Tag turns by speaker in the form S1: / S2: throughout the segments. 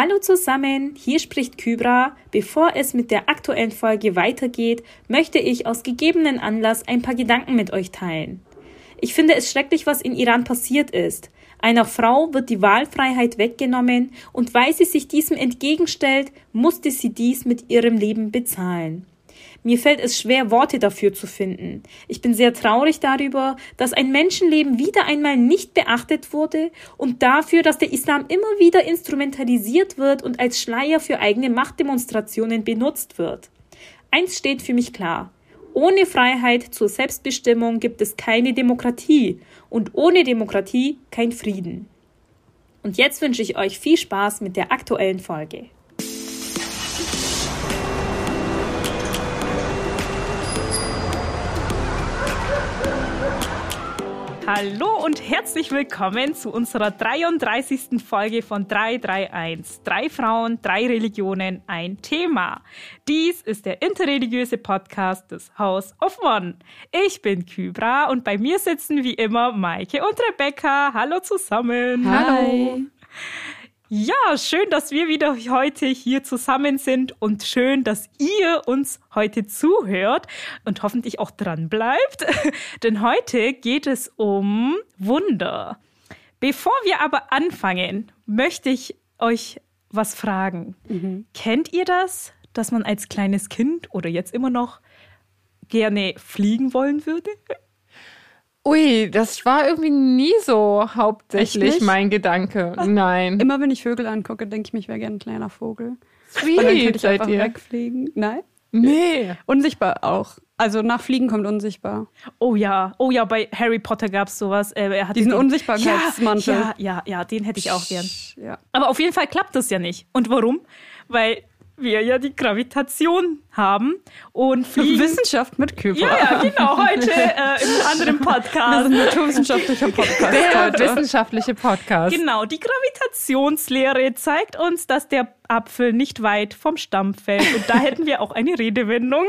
S1: Hallo zusammen, hier spricht Kybra. Bevor es mit der aktuellen Folge weitergeht, möchte ich aus gegebenen Anlass ein paar Gedanken mit euch teilen. Ich finde es schrecklich, was in Iran passiert ist. Einer Frau wird die Wahlfreiheit weggenommen und weil sie sich diesem entgegenstellt, musste sie dies mit ihrem Leben bezahlen. Mir fällt es schwer, Worte dafür zu finden. Ich bin sehr traurig darüber, dass ein Menschenleben wieder einmal nicht beachtet wurde und dafür, dass der Islam immer wieder instrumentalisiert wird und als Schleier für eigene Machtdemonstrationen benutzt wird. Eins steht für mich klar. Ohne Freiheit zur Selbstbestimmung gibt es keine Demokratie und ohne Demokratie kein Frieden. Und jetzt wünsche ich euch viel Spaß mit der aktuellen Folge. Hallo und herzlich willkommen zu unserer 33. Folge von 331. Drei Frauen, drei Religionen, ein Thema. Dies ist der interreligiöse Podcast des House of One. Ich bin Kybra und bei mir sitzen wie immer Maike und Rebecca. Hallo zusammen.
S2: Hallo.
S1: Ja, schön, dass wir wieder heute hier zusammen sind und schön, dass ihr uns heute zuhört und hoffentlich auch dran bleibt, denn heute geht es um Wunder. Bevor wir aber anfangen, möchte ich euch was fragen. Mhm. Kennt ihr das, dass man als kleines Kind oder jetzt immer noch gerne fliegen wollen würde?
S2: Ui, das war irgendwie nie so hauptsächlich mein Gedanke. Nein.
S3: Immer wenn ich Vögel angucke, denke ich mir, ich wäre gerne ein kleiner Vogel.
S2: Sweet,
S3: Und dann könnte ich
S2: seid
S3: einfach
S2: ihr.
S3: wegfliegen. Nein?
S2: Nee.
S3: Unsichtbar auch. Also nach Fliegen kommt unsichtbar.
S1: Oh ja, oh ja, bei Harry Potter gab es sowas. Äh, er hatte
S3: Diesen
S1: den-
S3: Unsichtbarkeitsmantel.
S1: Ja, ja, ja, den hätte ich auch gern.
S3: Ja.
S1: Aber auf jeden Fall klappt das ja nicht. Und warum? Weil wir ja die Gravitation haben und fliegen.
S3: Wissenschaft mit Küber.
S1: ja, ja, genau, heute äh, im anderen
S3: Das ist
S1: Podcast.
S3: ein naturwissenschaftlicher Podcast
S2: Der
S3: heute.
S2: wissenschaftliche Podcast.
S1: Genau, die Gravitationslehre zeigt uns, dass der Apfel nicht weit vom Stamm fällt. Und da hätten wir auch eine Redewendung.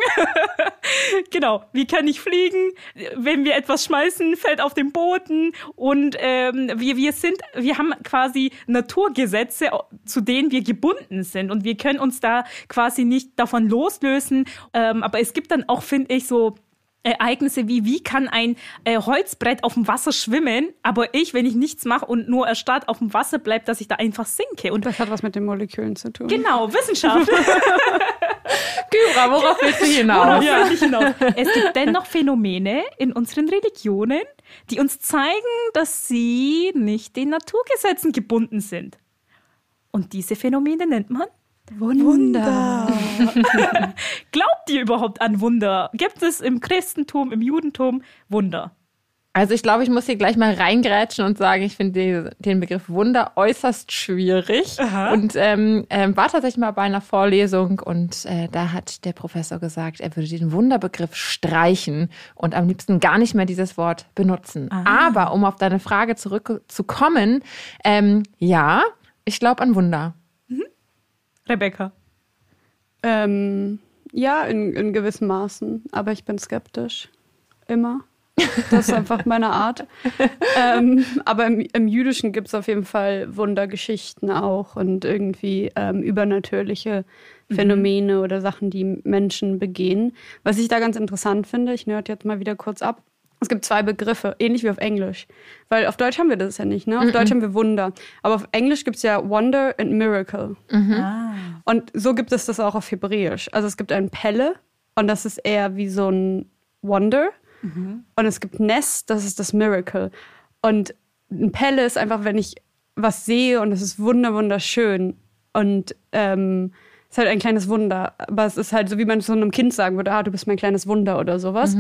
S1: genau, wie kann ich fliegen? Wenn wir etwas schmeißen, fällt auf den Boden. Und ähm, wir, wir sind, wir haben quasi Naturgesetze, zu denen wir gebunden sind. Und wir können uns da quasi nicht davon loslösen. Ähm, aber es gibt dann auch, finde ich, so Ereignisse wie, wie kann ein äh, Holzbrett auf dem Wasser schwimmen, aber ich, wenn ich nichts mache und nur erstarrt auf dem Wasser bleibt, dass ich da einfach sinke. Und
S3: Das hat was mit den Molekülen zu tun.
S1: genau, Wissenschaft.
S2: Kyra, worauf willst du hinaus?
S1: Worauf will ich hinaus? Es gibt dennoch Phänomene in unseren Religionen, die uns zeigen, dass sie nicht den Naturgesetzen gebunden sind. Und diese Phänomene nennt man
S3: Wunder.
S1: Glaubt ihr überhaupt an Wunder? Gibt es im Christentum, im Judentum Wunder?
S2: Also ich glaube, ich muss hier gleich mal reingrätschen und sagen, ich finde den Begriff Wunder äußerst schwierig.
S1: Aha.
S2: Und ähm, ähm, war tatsächlich mal bei einer Vorlesung und äh, da hat der Professor gesagt, er würde den Wunderbegriff streichen und am liebsten gar nicht mehr dieses Wort benutzen. Aber um auf deine Frage zurückzukommen, ähm, ja, ich glaube an Wunder.
S1: Rebecca.
S3: Ähm, ja, in, in gewissen Maßen. Aber ich bin skeptisch. Immer. Das ist einfach meine Art. ähm, aber im, im Jüdischen gibt es auf jeden Fall Wundergeschichten auch und irgendwie ähm, übernatürliche Phänomene oder Sachen, die Menschen begehen. Was ich da ganz interessant finde, ich nerd jetzt mal wieder kurz ab. Es gibt zwei Begriffe, ähnlich wie auf Englisch. Weil auf Deutsch haben wir das ja nicht, ne? Auf Deutsch haben wir Wunder. Aber auf Englisch gibt es ja Wonder and Miracle.
S1: Ah.
S3: Und so gibt es das auch auf Hebräisch. Also es gibt ein Pelle und das ist eher wie so ein Wonder. Und es gibt Ness, das ist das Miracle. Und ein Pelle ist einfach, wenn ich was sehe und es ist wunder wunderschön. Und ähm, es ist halt ein kleines Wunder. Aber es ist halt so, wie man so einem Kind sagen würde, ah, du bist mein kleines Wunder oder sowas.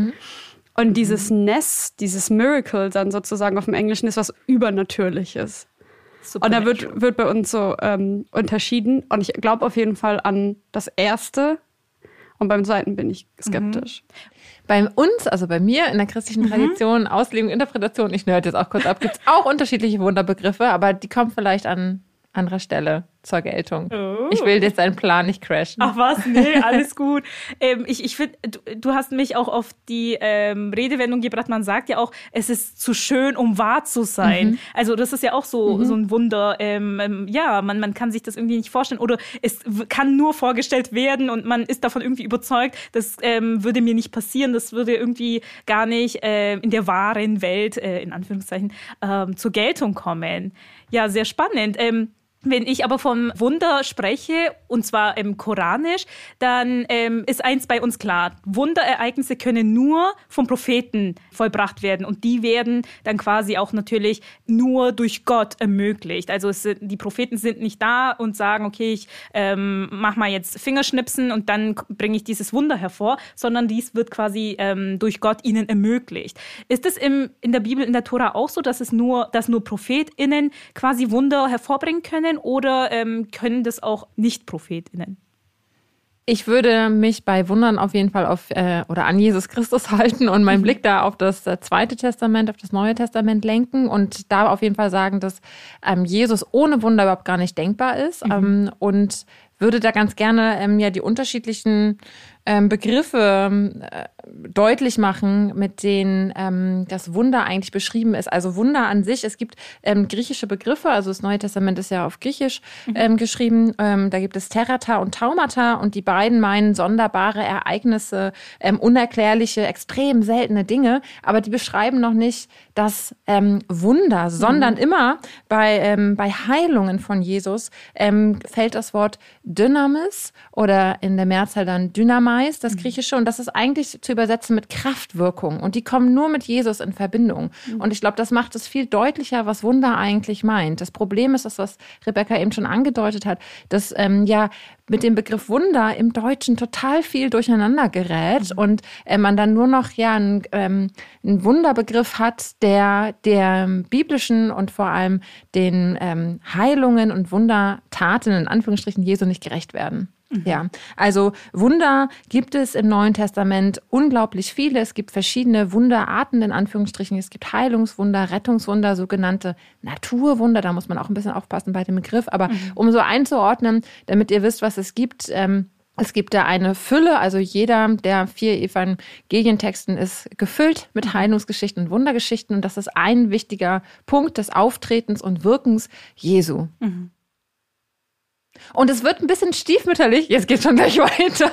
S3: Und dieses Ness, dieses Miracle dann sozusagen auf dem Englischen ist was Übernatürliches. Und da wird, wird bei uns so ähm, unterschieden. Und ich glaube auf jeden Fall an das Erste. Und beim Zweiten bin ich skeptisch.
S2: Bei uns, also bei mir in der christlichen Tradition, Auslegung, Interpretation, ich nerd jetzt auch kurz ab, gibt es auch unterschiedliche Wunderbegriffe, aber die kommen vielleicht an anderer Stelle. zur Geltung. Oh. Ich will jetzt deinen Plan nicht crashen.
S1: Ach was, nee, alles gut. ähm, ich ich finde, du, du, hast mich auch auf die ähm, Redewendung gebracht, man sagt ja auch, es ist zu schön, um wahr zu sein. Mhm. Also das ist ja auch so, mhm. so ein Wunder. Ähm, ähm, ja, man, man kann sich das irgendwie nicht vorstellen oder es kann nur vorgestellt werden und man ist davon irgendwie überzeugt, das ähm, würde mir nicht passieren, das würde irgendwie gar nicht äh, in der wahren Welt, äh, in Anführungszeichen, ähm, zur Geltung kommen. Ja, sehr spannend. Ähm, wenn ich aber vom Wunder spreche, und zwar im Koranisch, dann ähm, ist eins bei uns klar. Wunderereignisse können nur vom Propheten vollbracht werden. Und die werden dann quasi auch natürlich nur durch Gott ermöglicht. Also sind, die Propheten sind nicht da und sagen, okay, ich ähm, mach mal jetzt Fingerschnipsen und dann bringe ich dieses Wunder hervor, sondern dies wird quasi ähm, durch Gott ihnen ermöglicht. Ist es in der Bibel, in der Tora auch so, dass es nur, dass nur ProphetInnen quasi Wunder hervorbringen können? ProphetInnen oder ähm, können das auch Nicht-ProphetInnen?
S2: Ich würde mich bei Wundern auf jeden Fall auf äh, oder an Jesus Christus halten und meinen mhm. Blick da auf das äh, zweite Testament, auf das Neue Testament lenken und da auf jeden Fall sagen, dass ähm, Jesus ohne Wunder überhaupt gar nicht denkbar ist mhm. ähm, und würde da ganz gerne ähm, ja die unterschiedlichen ähm, Begriffe ähm, äh, deutlich machen, mit denen ähm, das Wunder eigentlich beschrieben ist. Also Wunder an sich, es gibt ähm, griechische Begriffe, also das Neue Testament ist ja auf Griechisch mhm. ähm, geschrieben. Ähm, da gibt es Terrata und Taumata und die beiden meinen sonderbare Ereignisse, unerklärliche, extrem seltene Dinge, aber die beschreiben noch nicht das Wunder, sondern mhm. immer bei, bei Heilungen von Jesus fällt das Wort Dynamis oder in der Mehrzahl dann Dynamai Mais, das. Griechische, und das ist eigentlich zu übersetzen mit Kraftwirkung. Und die kommen nur mit Jesus in Verbindung. Und ich glaube, das macht es viel deutlicher, was Wunder eigentlich meint. Das Problem ist das, was Rebecca eben schon angedeutet hat, dass ähm, ja mit dem Begriff Wunder im Deutschen total viel durcheinander gerät und äh, man dann nur noch ja einen, ähm, einen Wunderbegriff hat, der der biblischen und vor allem den ähm, Heilungen und Wundertaten in Anführungsstrichen Jesu nicht gerecht werden. Mhm. Ja, also Wunder gibt es im Neuen Testament unglaublich viele. Es gibt verschiedene Wunderarten in Anführungsstrichen. Es gibt Heilungswunder, Rettungswunder, sogenannte Naturwunder. Da muss man auch ein bisschen aufpassen bei dem Begriff. Aber mhm. um so einzuordnen, damit ihr wisst, was es gibt, ähm, es gibt da eine Fülle, also jeder der vier Evangelientexten ist gefüllt mit mhm. Heilungsgeschichten und Wundergeschichten und das ist ein wichtiger Punkt des Auftretens und Wirkens Jesu. Mhm. Und es wird ein bisschen stiefmütterlich, jetzt geht schon gleich weiter,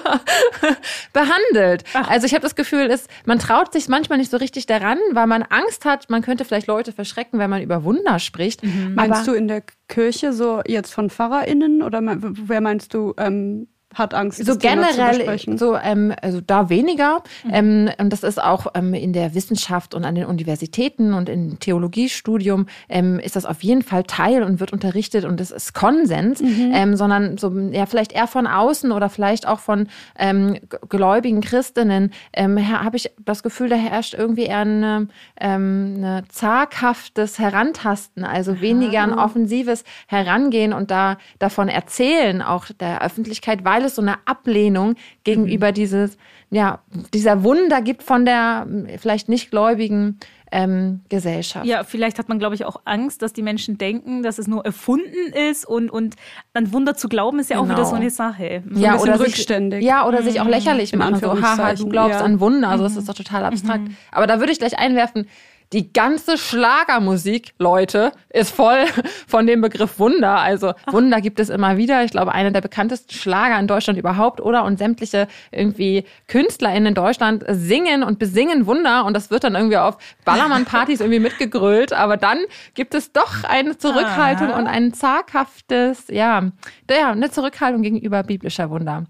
S2: behandelt. Ach. Also ich habe das Gefühl, es, man traut sich manchmal nicht so richtig daran, weil man Angst hat, man könnte vielleicht Leute verschrecken, wenn man über Wunder spricht.
S3: Mhm. Meinst du in der Kirche so jetzt von PfarrerInnen oder wer meinst du ähm, hat Angst.
S2: So generell, so ähm, also da weniger. Mhm. Ähm, und das ist auch ähm, in der Wissenschaft und an den Universitäten und im Theologiestudium ähm, ist das auf jeden Fall Teil und wird unterrichtet und es ist Konsens, mhm. ähm, sondern so ja vielleicht eher von außen oder vielleicht auch von ähm, gläubigen Christinnen ähm, habe ich das Gefühl, da herrscht irgendwie eher eine, ähm, eine zaghaftes Herantasten, also weniger ein offensives Herangehen und da davon erzählen auch der Öffentlichkeit, weil es so eine Ablehnung gegenüber mhm. dieses, ja, dieser Wunder gibt von der vielleicht nicht gläubigen ähm, Gesellschaft.
S1: Ja, vielleicht hat man, glaube ich, auch Angst, dass die Menschen denken, dass es nur erfunden ist und, und an Wunder zu glauben, ist ja genau. auch wieder so eine Sache. So
S2: ja, ein oder rückständig. Sich, ja, oder mhm. sich auch lächerlich machen. So, haha, du glaubst ja. an Wunder. Also, das mhm. ist doch total abstrakt. Mhm. Aber da würde ich gleich einwerfen, die ganze Schlagermusik, Leute, ist voll von dem Begriff Wunder. Also. Wunder gibt es immer wieder. Ich glaube, einer der bekanntesten Schlager in Deutschland überhaupt, oder? Und sämtliche irgendwie KünstlerInnen in Deutschland singen und besingen Wunder und das wird dann irgendwie auf Ballermann-Partys irgendwie mitgegrölt. Aber dann gibt es doch eine Zurückhaltung ah. und ein zaghaftes, ja, ja, eine Zurückhaltung gegenüber biblischer Wunder.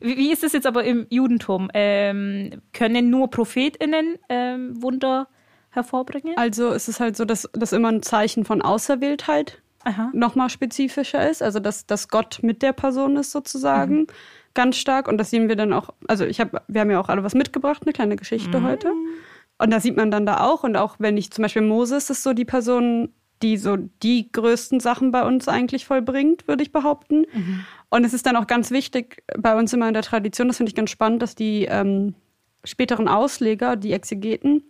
S1: Wie, wie ist es jetzt aber im Judentum? Ähm, können nur ProphetInnen ähm, Wunder hervorbringen?
S3: Also es ist halt so, dass das immer ein Zeichen von Auserwähltheit nochmal spezifischer ist. Also dass, dass Gott mit der Person ist sozusagen. Mhm. Ganz stark. Und das sehen wir dann auch, also ich habe, wir haben ja auch alle was mitgebracht, eine kleine Geschichte mhm. heute. Und da sieht man dann da auch. Und auch wenn ich zum Beispiel Moses ist so die Person, die so die größten Sachen bei uns eigentlich vollbringt, würde ich behaupten. Mhm. Und es ist dann auch ganz wichtig bei uns immer in der Tradition, das finde ich ganz spannend, dass die ähm, späteren Ausleger, die Exegeten,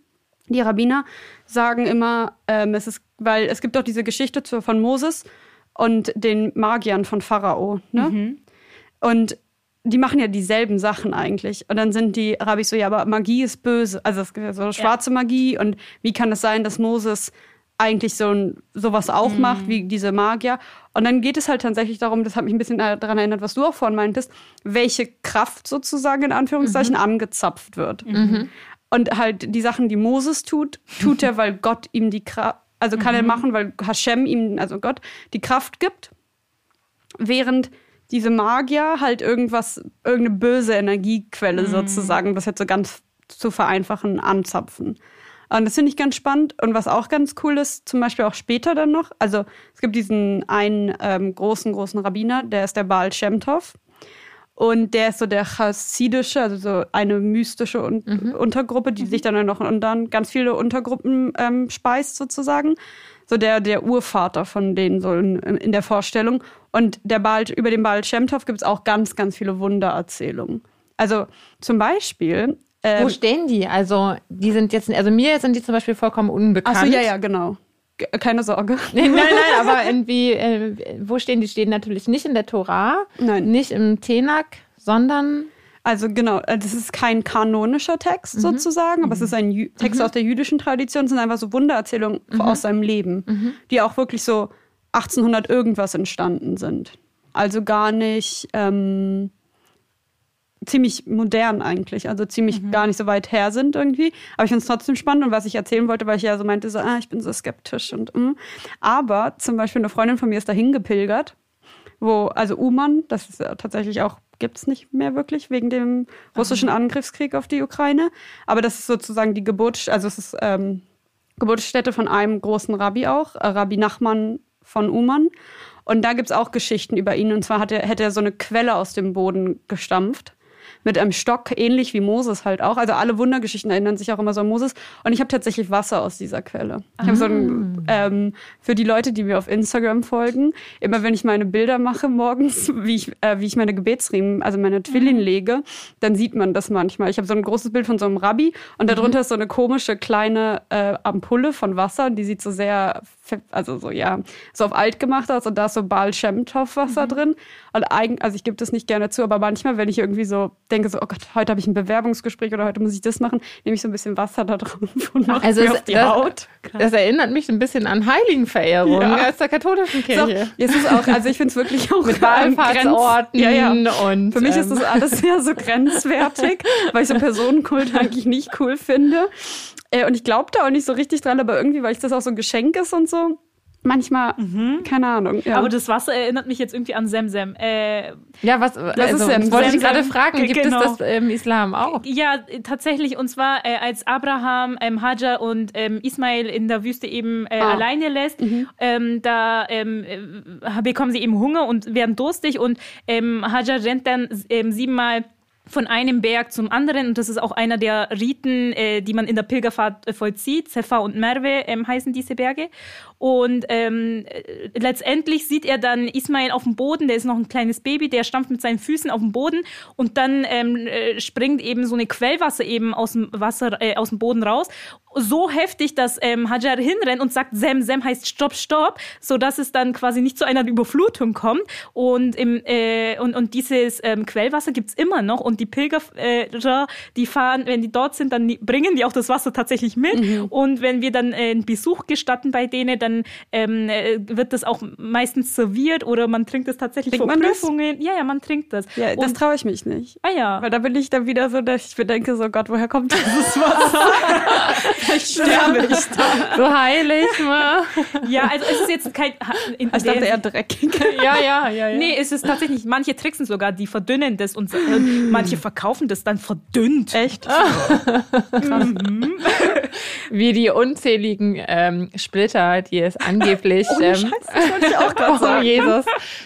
S3: die Rabbiner sagen immer, ähm, es ist, weil es gibt auch diese Geschichte zu, von Moses, und den Magiern von Pharao. Ne? Und die machen ja dieselben Sachen eigentlich. Und dann sind die Rabbis so, ja, aber Magie ist böse. Also es gibt ja so schwarze Magie. Und wie kann es sein, dass Moses eigentlich so ein, sowas auch macht, wie diese Magier? Und dann geht es halt tatsächlich darum, das hat mich ein bisschen daran erinnert, was du auch vorhin meintest, welche Kraft sozusagen in Anführungszeichen angezapft wird. Und halt die Sachen, die Moses tut, tut er, weil Gott ihm die Kraft, also kann er machen, weil Hashem ihm, also Gott, die Kraft gibt. Während diese Magier halt irgendwas, irgendeine böse Energiequelle sozusagen, das jetzt so ganz zu vereinfachen, anzapfen. Und das finde ich ganz spannend. Und was auch ganz cool ist, zum Beispiel auch später dann noch, also es gibt diesen einen ähm, großen, großen Rabbiner, der ist der Baal Shem Tov. Und der ist so der chassidische, also so eine mystische Un Untergruppe, die sich dann noch und dann ganz viele Untergruppen ähm, speist sozusagen. So der, der Urvater von denen so in, in der Vorstellung. Und der Baal, über den Baal Shem Tov gibt es auch ganz, ganz viele Wundererzählungen. Also zum Beispiel. Ähm,
S2: Wo stehen die? Also, die sind jetzt, also mir sind die zum Beispiel vollkommen unbekannt.
S3: Achso, ja, ja, genau. Keine Sorge.
S2: Nee, nein, nein, aber irgendwie, äh, wo stehen die? Stehen natürlich nicht in der Tora,
S3: Nein.
S2: nicht im Tenak, sondern
S3: Also genau, äh, das ist kein kanonischer Text sozusagen, aber es ist ein Jü Text aus der jüdischen Tradition. Es sind einfach so Wundererzählungen aus seinem Leben, die auch wirklich so 1800 irgendwas entstanden sind. Also gar nicht ähm, ziemlich modern eigentlich, also ziemlich gar nicht so weit her sind irgendwie. Aber ich finde es trotzdem spannend und was ich erzählen wollte, weil ich ja so meinte, so, ah, ich bin so skeptisch und mm. aber zum Beispiel eine Freundin von mir ist dahin gepilgert wo, also Uman, das ist ja tatsächlich auch, gibt es nicht mehr wirklich wegen dem russischen Angriffskrieg auf die Ukraine. Aber das ist sozusagen die Geburt, also es ist ähm, Geburtsstätte von einem großen Rabbi auch, äh, Rabbi Nachman von Uman. Und da gibt es auch Geschichten über ihn. Und zwar hat er, hätte er so eine Quelle aus dem Boden gestampft. Mit einem Stock, ähnlich wie Moses halt auch. Also alle Wundergeschichten erinnern sich auch immer so an Moses. Und ich habe tatsächlich Wasser aus dieser Quelle. Ich habe so ein, ähm, für die Leute, die mir auf Instagram folgen, immer wenn ich meine Bilder mache morgens, wie ich, äh, wie ich meine Gebetsriemen, also meine Twillin lege, dann sieht man das manchmal. Ich habe so ein großes Bild von so einem Rabbi und darunter ist so eine komische kleine äh, Ampulle von Wasser. Und die sieht so sehr, also so, ja, so auf alt gemacht aus. Und da ist so Baal Shem Tov Wasser drin. Und eigentlich, also ich gebe das nicht gerne zu, aber manchmal, wenn ich irgendwie so denke, so, oh Gott, heute habe ich ein Bewerbungsgespräch oder heute muss ich das machen, nehme ich so ein bisschen Wasser da drauf und mache
S2: Also es-
S3: auf die
S2: das-
S3: Haut.
S2: das erinnert mich ein bisschen an Heiligenverehrung
S3: Ja.
S2: aus der katholischen
S3: So,
S2: Kirche.
S3: es ist auch, also ich finde es wirklich auch
S2: Mit Wallfahrtsorten
S3: ja, ja.
S2: und
S3: Für mich ist
S2: ähm,
S3: das alles sehr so grenzwertig, weil ich so Personenkult eigentlich nicht cool finde. Äh, und ich glaube da auch nicht so richtig dran, aber irgendwie, weil ich das auch so ein Geschenk ist und so. Manchmal, keine Ahnung. Ja.
S1: Aber das Wasser erinnert mich jetzt irgendwie an Semsem. Äh,
S2: ja, was also,
S3: ist Sem-
S2: das wollte ich
S1: Sem-
S2: gerade fragen, gibt
S1: genau.
S2: es das im Islam auch?
S1: ja, tatsächlich. Und zwar, äh, als Abraham, ähm, Hajar und ähm, Ismail in der Wüste eben äh,
S3: Ah.
S1: alleine lässt, ähm, da ähm, äh, bekommen sie eben Hunger und werden durstig. Und ähm, Hajar rennt dann ähm, siebenmal von einem Berg zum anderen und das ist auch einer der Riten, äh, die man in der Pilgerfahrt äh, vollzieht. Sefa und Merve ähm, heißen diese Berge. Und ähm, äh, letztendlich sieht er dann Ismail auf dem Boden, der ist noch ein kleines Baby, der stampft mit seinen Füßen auf dem Boden und dann ähm, äh, springt eben so eine Quellwasser eben aus dem Wasser, äh, aus dem Boden raus. So heftig, dass ähm, Hajar hinrennt und sagt, Sem, Sem heißt Stopp, Stopp, so dass es dann quasi nicht zu einer Überflutung kommt. Und, im, äh, und, und dieses ähm, Quellwasser gibt's immer noch und die Pilgerer, die fahren, wenn die dort sind, dann bringen die auch das Wasser tatsächlich mit. Und wenn wir dann äh, einen Besuch gestatten bei denen, dann ähm, äh, wird das auch meistens serviert oder man trinkt es tatsächlich
S3: Trinkt
S1: vor
S3: man das?
S1: Prüfungen. Ja, ja, man trinkt das.
S3: ja, das
S1: und,
S3: traue ich mich nicht.
S1: ah ja.
S3: Weil da bin ich dann wieder so, dass ich mir denke, so Gott, woher kommt dieses Wasser? Vielleicht sterbe ich da.
S2: So heilig, ne?
S1: Ja, also es ist jetzt kein. In
S3: Ich dachte eher dreckig.
S2: Ja, ja, ja, ja.
S1: Nee, es ist tatsächlich, manche tricksen sogar, die verdünnen das und äh, manche verkaufen das dann verdünnt.
S3: Echt?
S2: Wie die unzähligen ähm, Splitter, die es angeblich
S3: Ohne
S2: ähm,
S3: das ich auch gerade
S2: oh,
S3: sagen.
S2: Jesus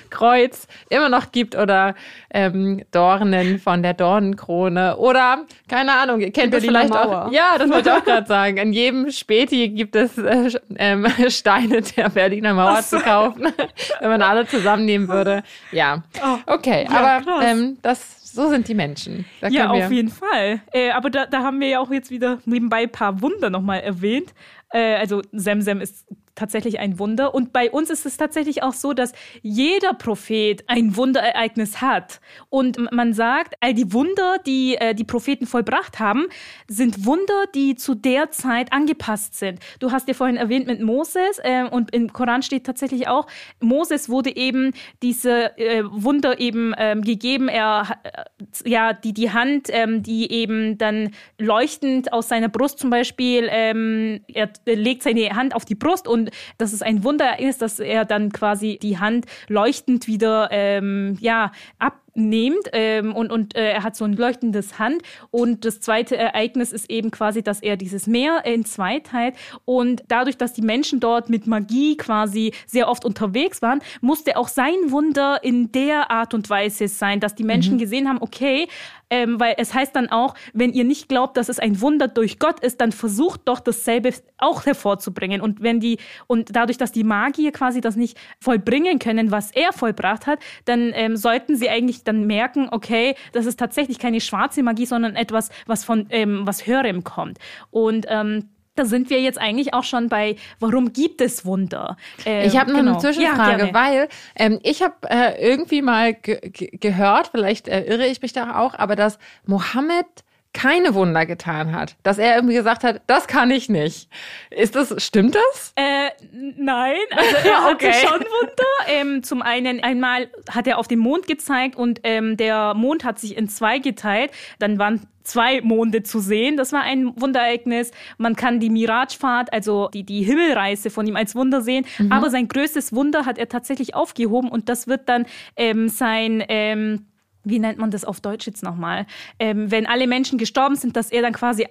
S2: Kreuz immer noch gibt oder ähm, Dornen von der Dornenkrone oder keine Ahnung, ihr kennt das vielleicht
S3: Mauer.
S2: auch. Ja, das wollte ich auch gerade sagen. An jedem Späti gibt es äh, ähm, Steine der Berliner Mauer zu kaufen, wenn man alle zusammennehmen würde. Ja, okay, aber
S1: krass.
S2: ähm, das so sind die Menschen. Da
S1: Ja, auf jeden Fall. Äh, aber da, da haben wir ja auch jetzt wieder nebenbei ein paar Wunder nochmal erwähnt. Äh, also Semsem ist tatsächlich ein Wunder. Und bei uns ist es tatsächlich auch so, dass jeder Prophet ein Wunderereignis hat. Und man sagt, all die Wunder, die äh, die Propheten vollbracht haben, sind Wunder, die zu der Zeit angepasst sind. Du hast ja vorhin erwähnt mit Moses äh, und im Koran steht tatsächlich auch, Moses wurde eben diese äh, Wunder eben ähm, gegeben. Er äh, ja die die Hand, ähm, die eben dann leuchtend aus seiner Brust zum Beispiel, ähm, er legt seine Hand auf die Brust und das ist ein Wunder ist, dass er dann quasi die Hand leuchtend wieder ähm, ja ab nimmt ähm, und, und äh, er hat so ein leuchtendes Hand. Und das zweite Ereignis ist eben quasi, dass er dieses Meer in zwei teilt. Und dadurch, dass die Menschen dort mit Magie quasi sehr oft unterwegs waren, musste auch sein Wunder in der Art und Weise sein, dass die Menschen mhm. gesehen haben, okay, ähm, weil es heißt dann auch, wenn ihr nicht glaubt, dass es ein Wunder durch Gott ist, dann versucht doch dasselbe auch hervorzubringen. Und wenn die, und dadurch, dass die Magier quasi das nicht vollbringen können, was er vollbracht hat, dann ähm, sollten sie eigentlich dann merken, okay, das ist tatsächlich keine schwarze Magie, sondern etwas, was von ähm, was Höherem kommt. Und ähm, da sind wir jetzt eigentlich auch schon bei, warum gibt es Wunder?
S2: Ähm, ich habe noch genau. eine Zwischenfrage, ja, weil ähm, ich habe äh, irgendwie mal gehört, vielleicht äh, irre ich mich da auch, aber dass Mohammed keine Wunder getan hat, dass er irgendwie gesagt hat, das kann ich nicht. Ist das, stimmt das?
S1: Äh, nein, also er okay. hatte schon Wunder. Ähm, zum einen einmal hat er auf den Mond gezeigt und ähm, der Mond hat sich in zwei geteilt. Dann waren zwei Monde zu sehen. Das war ein Wunderereignis. Man kann die Mirage-Fahrt, also die, die Himmelreise von ihm als Wunder sehen. Mhm. Aber sein größtes Wunder hat er tatsächlich aufgehoben und das wird dann ähm, sein, ähm, wie nennt man das auf Deutsch jetzt nochmal? Ähm, wenn alle Menschen gestorben sind, dass er dann quasi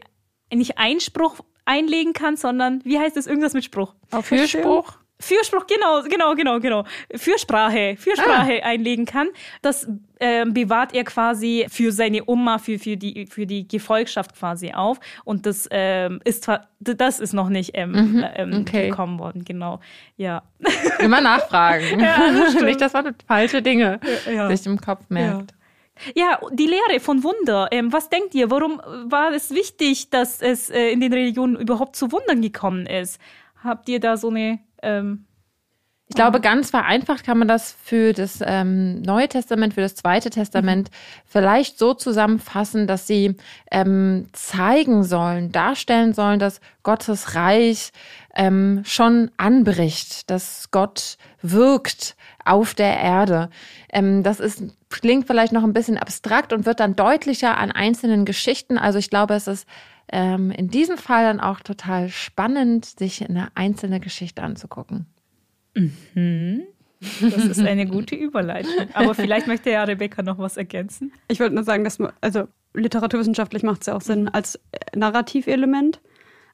S1: nicht Einspruch einlegen kann, sondern wie heißt das irgendwas mit Spruch?
S2: Auf Fürspruch?
S1: Fürspruch, genau, genau, genau, genau. Fürsprache, Fürsprache ah. einlegen kann. Das äh, bewahrt er quasi für seine Oma, für, für, die, für die Gefolgschaft quasi auf. Und das ähm, ist das ist noch nicht ähm, mhm, ähm, okay. gekommen worden, genau. Ja.
S2: Immer nachfragen. ja, das nicht, dass man falsche Dinge ja. sich im Kopf merkt.
S1: Ja. Ja, die Lehre von Wunder. Ähm, was denkt ihr? Warum war es wichtig, dass es äh, in den Religionen überhaupt zu Wundern gekommen ist? Habt ihr da so eine ähm,
S2: ich glaube, ganz vereinfacht kann man das für das ähm, Neue Testament, für das Zweite Testament mhm. vielleicht so zusammenfassen, dass sie ähm, zeigen sollen, darstellen sollen, dass Gottes Reich ähm, schon anbricht, dass Gott wirkt auf der Erde. Ähm, das ist, klingt vielleicht noch ein bisschen abstrakt und wird dann deutlicher an einzelnen Geschichten. Also ich glaube, es ist ähm, in diesem Fall dann auch total spannend, sich eine einzelne Geschichte anzugucken.
S1: Mhm. Das ist eine gute Überleitung. Aber vielleicht möchte ja Rebecca noch was ergänzen.
S3: Ich wollte nur sagen, dass man, also literaturwissenschaftlich macht es ja auch Sinn als Narrativelement.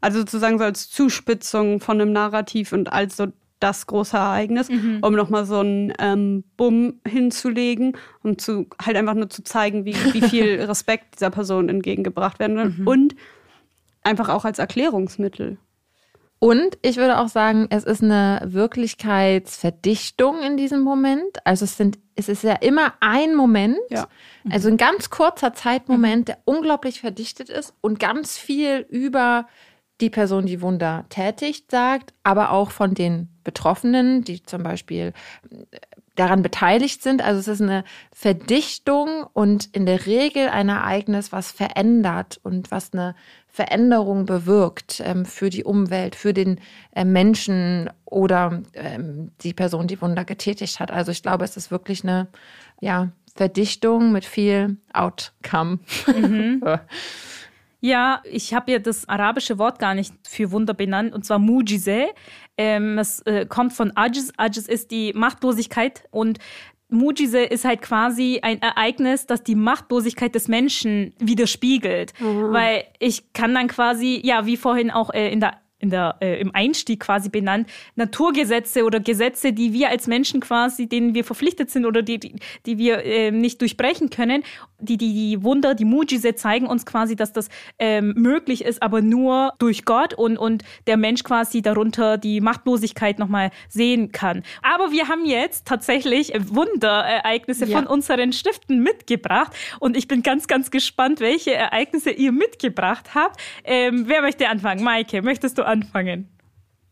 S3: Also sozusagen so als Zuspitzung von einem Narrativ und als so das große Ereignis, mhm. um nochmal so einen ähm, Bumm hinzulegen, um zu halt einfach nur zu zeigen, wie, wie viel Respekt dieser Person entgegengebracht werden wird. Mhm. Und einfach auch als Erklärungsmittel.
S2: Und ich würde auch sagen, es ist eine Wirklichkeitsverdichtung in diesem Moment. Also es sind, es ist ja immer ein Moment, ja. also ein ganz kurzer Zeitmoment, der unglaublich verdichtet ist und ganz viel über die Person, die Wunder tätigt, sagt, aber auch von den Betroffenen, die zum Beispiel daran beteiligt sind. Also es ist eine Verdichtung und in der Regel ein Ereignis, was verändert und was eine Veränderung bewirkt ähm, für die Umwelt, für den äh, Menschen oder ähm, die Person, die Wunder getätigt hat. Also ich glaube, es ist wirklich eine ja, Verdichtung mit viel Outcome. Mhm.
S1: Ja, ich habe ja das arabische Wort gar nicht für Wunder benannt, und zwar Mujize. Ähm, es äh, kommt von Ajiz. Ajiz ist die Machtlosigkeit und Mujize ist halt quasi ein Ereignis, das die Machtlosigkeit des Menschen widerspiegelt. Mhm. Weil ich kann dann quasi, ja, wie vorhin auch äh, in der in der, äh, im Einstieg quasi benannt, Naturgesetze oder Gesetze, die wir als Menschen quasi, denen wir verpflichtet sind oder die, die, die wir äh, nicht durchbrechen können. Die, die, die Wunder, die Mujize zeigen uns quasi, dass das ähm, möglich ist, aber nur durch Gott und, und der Mensch quasi darunter die Machtlosigkeit nochmal sehen kann. Aber wir haben jetzt tatsächlich Wunderereignisse ja. von unseren Stiften mitgebracht und ich bin ganz, ganz gespannt, welche Ereignisse ihr mitgebracht habt. Ähm, wer möchte anfangen? Maike, möchtest du anfangen?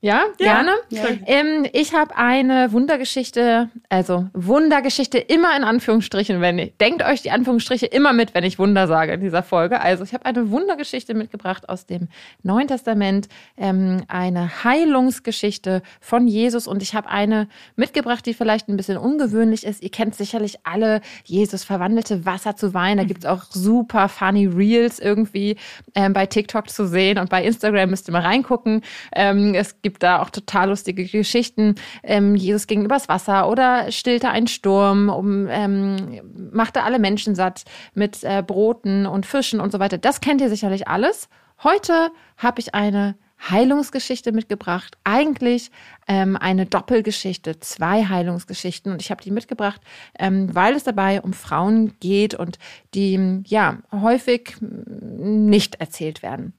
S1: Ja,
S2: gerne.
S3: Ja.
S2: Ähm, ich habe eine Wundergeschichte, also Wundergeschichte immer in Anführungsstrichen, wenn ich, denkt euch die Anführungsstriche immer mit, wenn ich Wunder sage in dieser Folge. Also ich habe eine Wundergeschichte mitgebracht aus dem Neuen Testament, ähm, eine Heilungsgeschichte von Jesus und ich habe eine mitgebracht, die vielleicht ein bisschen ungewöhnlich ist. Ihr kennt sicherlich alle, Jesus verwandelte Wasser zu Wein. Da gibt's auch super funny Reels irgendwie ähm, bei TikTok zu sehen und bei Instagram müsst ihr mal reingucken. Ähm, es gibt da auch total lustige Geschichten. Ähm, Jesus ging übers Wasser oder stillte einen Sturm, um, ähm, machte alle Menschen satt mit äh, Broten und Fischen und so weiter. Das kennt ihr sicherlich alles. Heute habe ich eine Heilungsgeschichte mitgebracht. Eigentlich ähm, eine Doppelgeschichte, zwei Heilungsgeschichten. Und ich habe die mitgebracht, ähm, weil es dabei um Frauen geht und die ja häufig mm, nicht erzählt werden.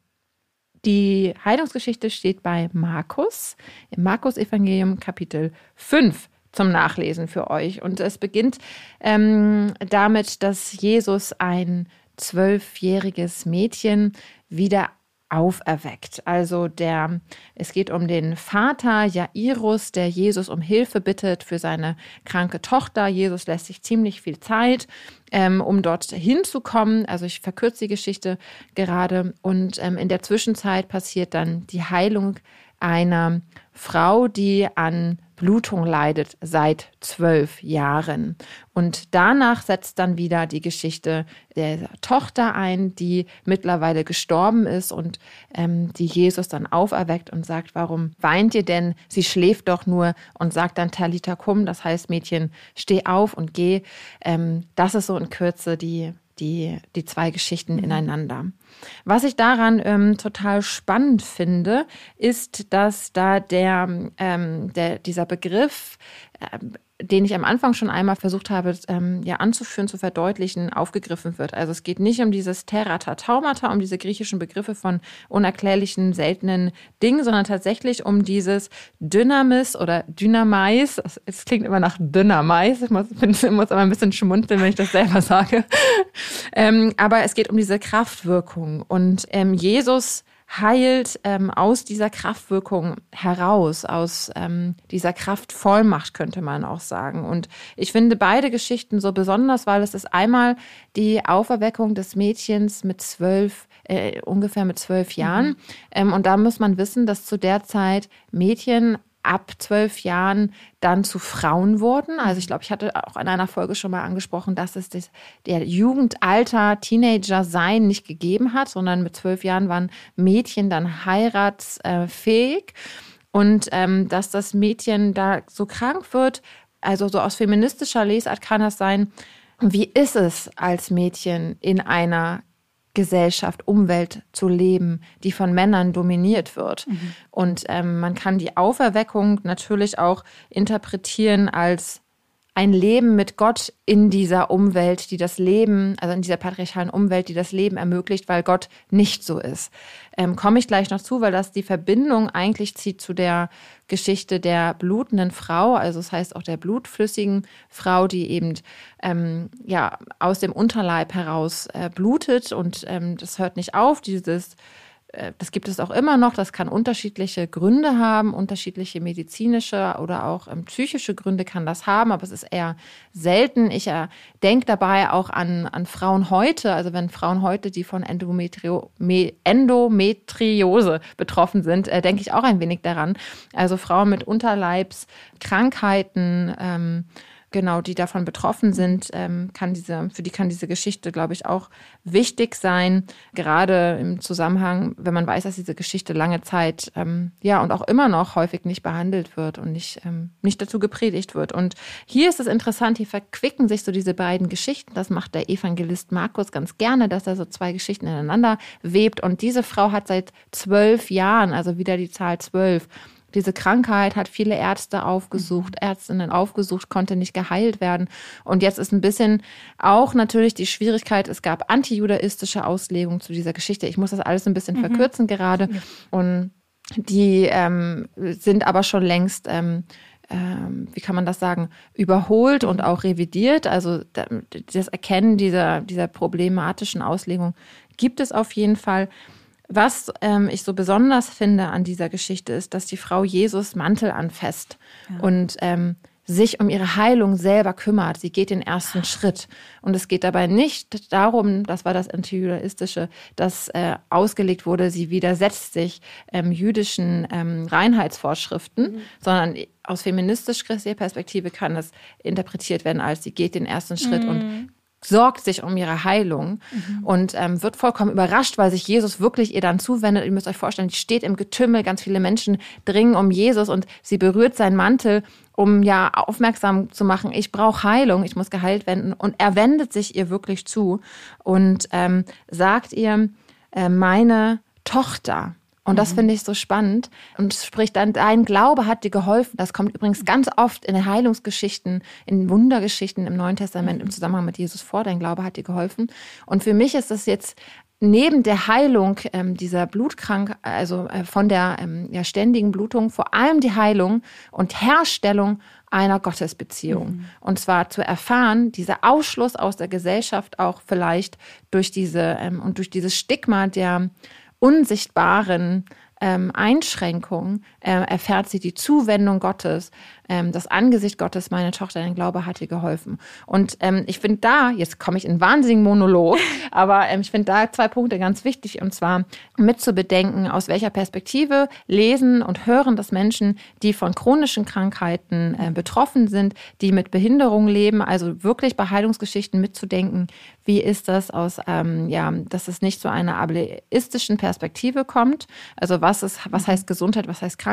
S2: Die Heilungsgeschichte steht bei Markus, im Markus-Evangelium Kapitel 5 zum Nachlesen für euch. Und es beginnt ähm, damit, dass Jesus ein zwölfjähriges Mädchen wieder auferweckt. Also der, es geht um den Vater Jairus, der Jesus um Hilfe bittet für seine kranke Tochter. Jesus lässt sich ziemlich viel Zeit, ähm, um dort hinzukommen. Also ich verkürze die Geschichte gerade. Und ähm, in der Zwischenzeit passiert dann die Heilung einer Frau, die an Blutung leidet seit zwölf Jahren. Und danach setzt dann wieder die Geschichte der Tochter ein, die mittlerweile gestorben ist und ähm, die Jesus dann auferweckt und sagt, warum weint ihr denn? Sie schläft doch nur und sagt dann Talita kum, das heißt Mädchen, steh auf und geh. Ähm, das ist so in Kürze die die, die zwei Geschichten ineinander. Was ich daran ähm, total spannend finde, ist, dass da der, ähm, der dieser Begriff, ähm, den ich am Anfang schon einmal versucht habe, ähm, ja anzuführen, zu verdeutlichen, aufgegriffen wird. Also es geht nicht um dieses Terrata Taumata, um diese griechischen Begriffe von unerklärlichen, seltenen Dingen, sondern tatsächlich um dieses Dynamis oder Dynamais. Es klingt immer nach Dynamais. Ich muss, muss aber ein bisschen schmunzeln, wenn ich das selber sage. ähm, aber es geht um diese Kraftwirkung. Und ähm, Jesus heilt ähm, aus dieser Kraftwirkung heraus, aus ähm, dieser Kraftvollmacht, könnte man auch sagen. Und ich finde beide Geschichten so besonders, weil es ist einmal die Auferweckung des Mädchens mit zwölf, äh, ungefähr mit zwölf Jahren. Ähm, und da muss man wissen, dass zu der Zeit Mädchen ab zwölf Jahren dann zu Frauen wurden. Also ich glaube, ich hatte auch in einer Folge schon mal angesprochen, dass es das, der Jugendalter, Teenager sein nicht gegeben hat, sondern mit zwölf Jahren waren Mädchen dann heiratsfähig. Und ähm, dass das Mädchen da so krank wird, also so aus feministischer Lesart kann das sein, wie ist es als Mädchen in einer Gesellschaft, Umwelt zu leben, die von Männern dominiert wird. Und ähm, man kann die Auferweckung natürlich auch interpretieren als ein Leben mit Gott in dieser Umwelt, die das Leben, also in dieser patriarchalen Umwelt, die das Leben ermöglicht, weil Gott nicht so ist. Ähm, Komme ich gleich noch zu, weil das die Verbindung eigentlich zieht zu der Geschichte der blutenden Frau, also das heißt auch der blutflüssigen Frau, die eben ähm, ja aus dem Unterleib heraus äh, blutet und ähm, das hört nicht auf, dieses das gibt es auch immer noch. Das kann unterschiedliche Gründe haben, unterschiedliche medizinische oder auch ähm, psychische Gründe kann das haben, aber es ist eher selten. Ich äh, denke dabei auch an, an Frauen heute, also wenn Frauen heute, die von Endometrio, Me, Endometriose betroffen sind, äh, denke ich auch ein wenig daran. Also Frauen mit Unterleibskrankheiten, ähm, genau, die davon betroffen sind, ähm, kann diese, für die kann diese Geschichte, glaube ich, auch wichtig sein. Gerade im Zusammenhang, wenn man weiß, dass diese Geschichte lange Zeit, ähm, ja, und auch immer noch häufig nicht behandelt wird und nicht, ähm, nicht dazu gepredigt wird. Und hier ist es interessant, hier verquicken sich so diese beiden Geschichten. Das macht der Evangelist Markus ganz gerne, dass er so zwei Geschichten ineinander webt. Und diese Frau hat seit zwölf Jahren, also wieder die Zahl zwölf, diese Krankheit hat viele Ärzte aufgesucht, Ärztinnen aufgesucht, konnte nicht geheilt werden. Und jetzt ist ein bisschen auch natürlich die Schwierigkeit, es gab antijudaistische Auslegungen zu dieser Geschichte. Ich muss das alles ein bisschen verkürzen gerade. Und die ähm, sind aber schon längst ähm, ähm, wie kann man das sagen, überholt und auch revidiert. Also da- das Erkennen dieser, dieser problematischen Auslegung gibt es auf jeden Fall. Was ähm, ich so besonders finde an dieser Geschichte ist, dass die Frau Jesus Mantel anfasst ja. und ähm, sich um ihre Heilung selber kümmert. Sie geht den ersten Schritt. Und es geht dabei nicht darum, das war das Antijudaistische, das äh, ausgelegt wurde, sie widersetzt sich ähm, jüdischen ähm, Reinheitsvorschriften, mhm. sondern aus feministisch-christlicher Perspektive kann das interpretiert werden als, sie geht den ersten Schritt mhm. und sorgt sich um ihre Heilung mhm. und ähm, wird vollkommen überrascht, weil sich Jesus wirklich ihr dann zuwendet. Ihr müsst euch vorstellen, die steht im Getümmel, ganz viele Menschen dringen um Jesus und sie berührt seinen Mantel, um ja aufmerksam zu machen, ich brauche Heilung, ich muss geheilt werden. Und er wendet sich ihr wirklich zu und ähm, sagt ihr, äh, meine Tochter, und das mhm. finde ich so spannend. Und spricht dann, dein Glaube hat dir geholfen. Das kommt übrigens ganz oft in Heilungsgeschichten, in Wundergeschichten im Neuen Testament im Zusammenhang mit Jesus vor. Dein Glaube hat dir geholfen. Und für mich ist das jetzt neben der Heilung ähm, dieser Blutkrank, also äh, von der ähm, ja, ständigen Blutung, vor allem die Heilung und Herstellung einer Gottesbeziehung. Mhm. Und zwar zu erfahren, dieser Ausschluss aus der Gesellschaft auch vielleicht durch diese ähm, und durch dieses Stigma der unsichtbaren ähm, Einschränkung äh, erfährt sie die Zuwendung Gottes, ähm, das Angesicht Gottes, meine Tochter, dein Glaube hat dir geholfen. Und ähm, ich finde da, jetzt komme ich in einen wahnsinnigen Monolog, aber ähm, ich finde da zwei Punkte ganz wichtig und zwar mitzubedenken, aus welcher Perspektive lesen und hören das Menschen, die von chronischen Krankheiten äh, betroffen sind, die mit Behinderung leben, also wirklich bei Heilungsgeschichten mitzudenken, wie ist das aus, ähm, ja, dass es nicht zu einer ableistischen Perspektive kommt, also was ist, was heißt Gesundheit, was heißt Krankheit.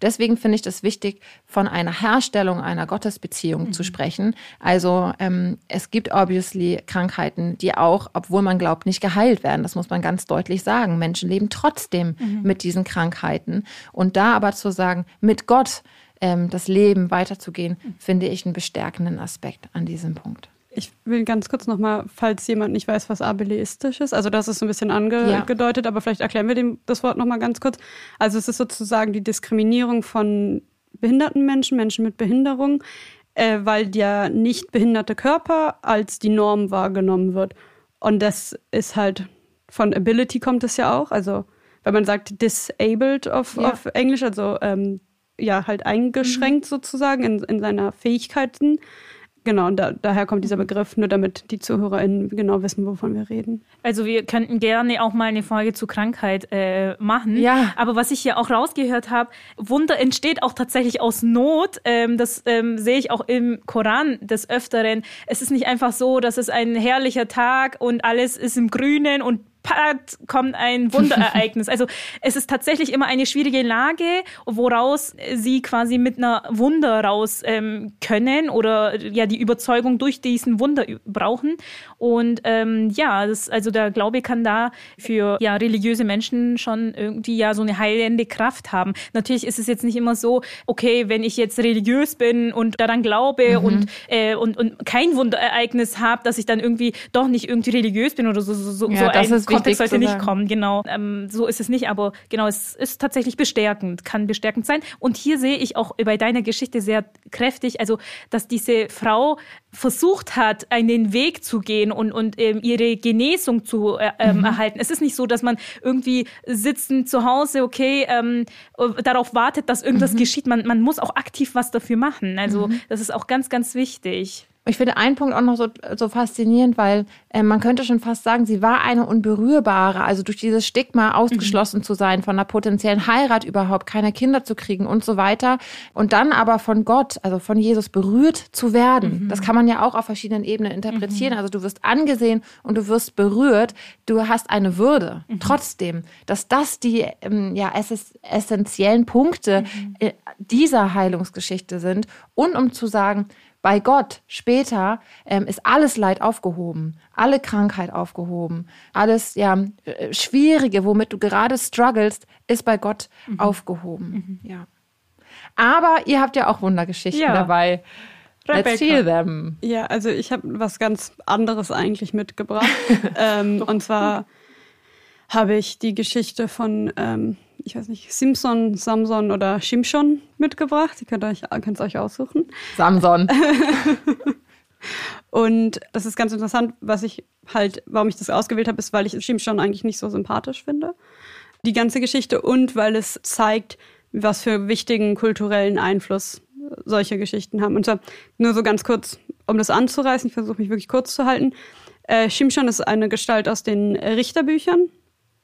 S2: Deswegen finde ich das wichtig, von einer einer Herstellung einer Gottesbeziehung mhm. zu sprechen. Also ähm, es gibt obviously Krankheiten, die auch, obwohl man glaubt, nicht geheilt werden. Das muss man ganz deutlich sagen. Menschen leben trotzdem mhm. mit diesen Krankheiten. Und da aber zu sagen, mit Gott ähm, das Leben weiterzugehen, mhm. finde ich einen bestärkenden Aspekt an diesem Punkt.
S3: Ich will ganz kurz nochmal, falls jemand nicht weiß, was abeleistisch ist. Also das ist so ein bisschen angedeutet, ja. aber vielleicht erklären wir dem, das Wort nochmal ganz kurz. Also es ist sozusagen die Diskriminierung von behinderten Menschen, Menschen mit Behinderung, äh, weil der nicht behinderte Körper als die Norm wahrgenommen wird. Und das ist halt, von Ability kommt es ja auch. Also, wenn man sagt disabled auf, ja. auf Englisch, also ähm, ja, halt eingeschränkt mhm. sozusagen in, in seiner Fähigkeiten. Genau, da, daher kommt dieser Begriff, nur damit die ZuhörerInnen genau wissen, wovon wir reden.
S1: Also wir könnten gerne auch mal eine Folge zu Krankheit äh, machen. Ja. Aber was ich hier auch rausgehört habe, Wunder entsteht auch tatsächlich aus Not. Ähm, das ähm, sehe ich auch im Koran des Öfteren. Es ist nicht einfach so, dass es ein herrlicher Tag und alles ist im Grünen und pat, kommt ein Wunderereignis. also es ist tatsächlich immer eine schwierige Lage, woraus sie quasi mit einer Wunder raus ähm, können oder ja die Überzeugung durch diesen Wunder brauchen. Und ähm, ja, das, also der Glaube kann da für ja religiöse Menschen schon irgendwie ja so eine heilende Kraft haben. Natürlich ist es jetzt nicht immer so, okay, wenn ich jetzt religiös bin und daran glaube mhm. und, äh, und und kein Wunderereignis habe, dass ich dann irgendwie doch nicht irgendwie religiös bin oder so so, so, ja, so ein Kontext sollte nicht kommen, genau. Ähm, so ist es nicht, aber genau, es ist tatsächlich bestärkend, kann bestärkend sein. Und hier sehe ich auch bei deiner Geschichte sehr kräftig, also dass diese Frau versucht hat, einen Weg zu gehen und, und ähm, ihre Genesung zu äh, ähm, mhm. erhalten. Es ist nicht so, dass man irgendwie sitzend zu Hause, okay, ähm, darauf wartet, dass irgendwas mhm. geschieht. Man, man muss auch aktiv was dafür machen. Also mhm. das ist auch ganz, ganz wichtig.
S2: Ich finde einen Punkt auch noch so, so faszinierend, weil äh, man könnte schon fast sagen, sie war eine unberührbare, also durch dieses Stigma ausgeschlossen mhm. zu sein, von einer potenziellen Heirat überhaupt, keine Kinder zu kriegen und so weiter. Und dann aber von Gott, also von Jesus berührt zu werden. Mhm. Das kann man ja auch auf verschiedenen Ebenen interpretieren. Mhm. Also du wirst angesehen und du wirst berührt. Du hast eine Würde. Mhm. Trotzdem, dass das die ähm, ja, essentiellen Punkte mhm. äh, dieser Heilungsgeschichte sind. Und um zu sagen, bei Gott später ähm, ist alles Leid aufgehoben, alle Krankheit aufgehoben, alles ja äh, Schwierige, womit du gerade strugglest, ist bei Gott mhm. aufgehoben. Mhm. Ja. Aber ihr habt ja auch Wundergeschichten ja. dabei. Rebecca. Let's hear them.
S3: Ja, also ich habe was ganz anderes eigentlich mitgebracht. ähm, und zwar habe ich die Geschichte von ähm, ich weiß nicht, Simpson, Samson oder Shimshon mitgebracht. Ihr könnt euch, könnt es euch aussuchen.
S2: Samson.
S3: Und das ist ganz interessant, was ich halt, warum ich das ausgewählt habe, ist, weil ich Shimshon eigentlich nicht so sympathisch finde. Die ganze Geschichte und weil es zeigt, was für wichtigen kulturellen Einfluss solche Geschichten haben. Und zwar nur so ganz kurz, um das anzureißen, ich versuche mich wirklich kurz zu halten. Äh, Shimshon ist eine Gestalt aus den Richterbüchern.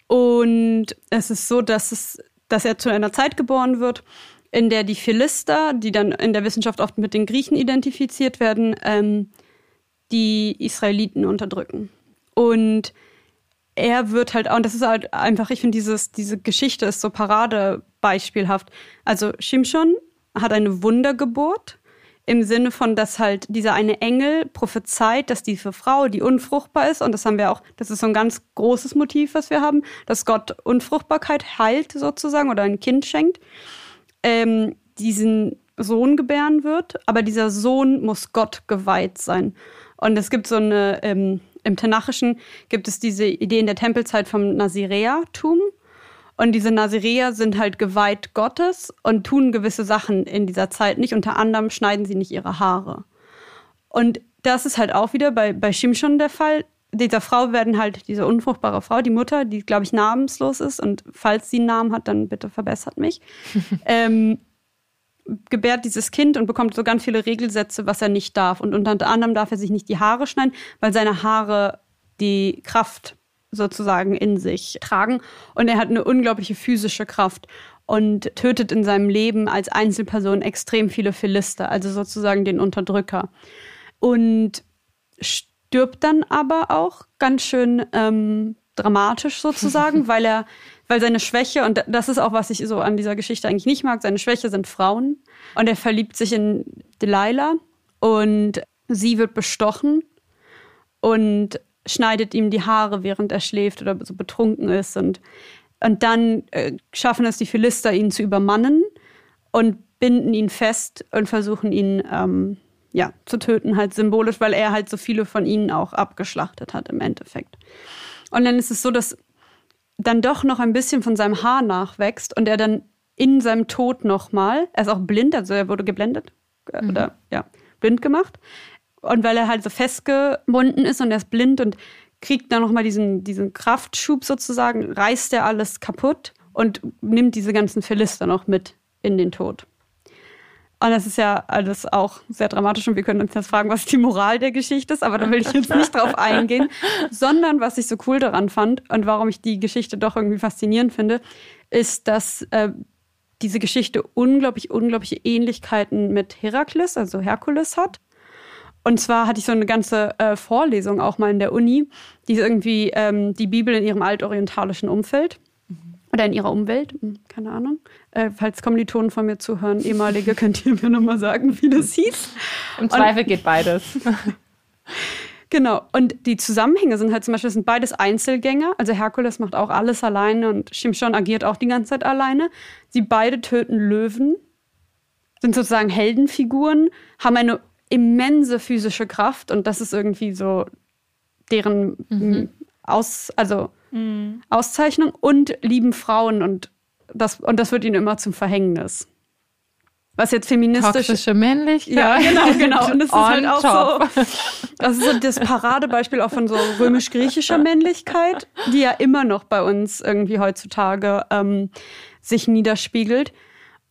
S3: Und es ist so, dass, es, dass er zu einer Zeit geboren wird, in der die Philister, die dann in der Wissenschaft oft mit den Griechen identifiziert werden, ähm, die Israeliten unterdrücken. Und er wird halt auch, und das ist halt einfach, ich finde, dieses, diese Geschichte ist so paradebeispielhaft. Also Shimshon hat eine Wundergeburt im Sinne von, dass halt dieser eine Engel prophezeit, dass diese Frau, die unfruchtbar ist, und das haben wir auch, das ist so ein ganz großes Motiv, was wir haben, dass Gott Unfruchtbarkeit heilt sozusagen oder ein Kind schenkt, ähm, diesen Sohn gebären wird, aber dieser Sohn muss Gott geweiht sein. Und es gibt so eine, ähm, im Tanachischen gibt es diese Idee in der Tempelzeit vom Naziräertum. Und diese Naziräer sind halt geweiht Gottes und tun gewisse Sachen in dieser Zeit nicht. Unter anderem schneiden sie nicht ihre Haare. Und das ist halt auch wieder bei, bei Shimshon der Fall. Dieser Frau werden halt, diese unfruchtbare Frau, die Mutter, die, glaube ich, namenslos ist und falls sie einen Namen hat, dann bitte verbessert mich, ähm, gebärt dieses Kind und bekommt so ganz viele Regelsätze, was er nicht darf. Und unter anderem darf er sich nicht die Haare schneiden, weil seine Haare die Kraft sozusagen in sich tragen. Und er hat eine unglaubliche physische Kraft und tötet in seinem Leben als Einzelperson extrem viele Philister, also sozusagen den Unterdrücker. Und stirbt dann aber auch ganz schön ähm, dramatisch sozusagen, weil er weil seine Schwäche, und das ist auch, was ich so an dieser Geschichte eigentlich nicht mag, seine Schwäche sind Frauen. Und er verliebt sich in Delilah und sie wird bestochen und schneidet ihm die Haare, während er schläft oder so betrunken ist. Und, und dann äh, schaffen es die Philister, ihn zu übermannen und binden ihn fest und versuchen ihn ähm, ja, zu töten, halt symbolisch, weil er halt so viele von ihnen auch abgeschlachtet hat im Endeffekt. Und dann ist es so, dass dann doch noch ein bisschen von seinem Haar nachwächst und er dann in seinem Tod nochmal, er ist auch blind, also er wurde geblendet äh, mhm. oder ja, blind gemacht. Und weil er halt so festgebunden ist und er ist blind und kriegt dann nochmal diesen, diesen Kraftschub sozusagen, reißt er alles kaputt und nimmt diese ganzen Philister noch mit in den Tod. Und das ist ja alles auch sehr dramatisch und wir können uns jetzt fragen, was die Moral der Geschichte ist, aber da will ich jetzt nicht drauf eingehen, sondern was ich so cool daran fand und warum ich die Geschichte doch irgendwie faszinierend finde, ist, dass äh, diese Geschichte unglaublich, unglaubliche Ähnlichkeiten mit Herakles, also Herkules hat. Und zwar hatte ich so eine ganze äh, Vorlesung auch mal in der Uni, die irgendwie ähm, die Bibel in ihrem altorientalischen Umfeld oder in ihrer Umwelt, hm, keine Ahnung. Äh, falls Kommilitonen von mir zuhören, ehemalige, könnt ihr mir nochmal sagen, wie das hieß.
S2: Im Zweifel und, geht beides.
S3: genau. Und die Zusammenhänge sind halt zum Beispiel, sind beides Einzelgänger. Also Herkules macht auch alles alleine und Shimshon agiert auch die ganze Zeit alleine. Sie beide töten Löwen, sind sozusagen Heldenfiguren, haben eine immense physische Kraft und das ist irgendwie so deren mhm. Aus, also mhm. Auszeichnung und lieben Frauen und das, und das wird ihnen immer zum Verhängnis. Was jetzt feministisch.
S2: Toxische Männlichkeit.
S3: Ja, genau, genau. Und das ist halt auch top. so. Das ist so das Paradebeispiel auch von so römisch-griechischer Männlichkeit, die ja immer noch bei uns irgendwie heutzutage ähm, sich niederspiegelt.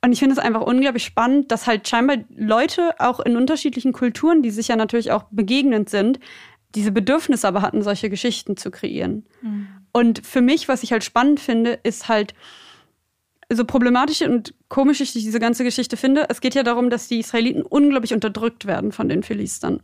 S3: Und ich finde es einfach unglaublich spannend, dass halt scheinbar Leute auch in unterschiedlichen Kulturen, die sich ja natürlich auch begegnend sind, diese Bedürfnisse aber hatten, solche Geschichten zu kreieren. Mhm. Und für mich, was ich halt spannend finde, ist halt, so problematisch und komisch ich diese ganze Geschichte finde, es geht ja darum, dass die Israeliten unglaublich unterdrückt werden von den Philistern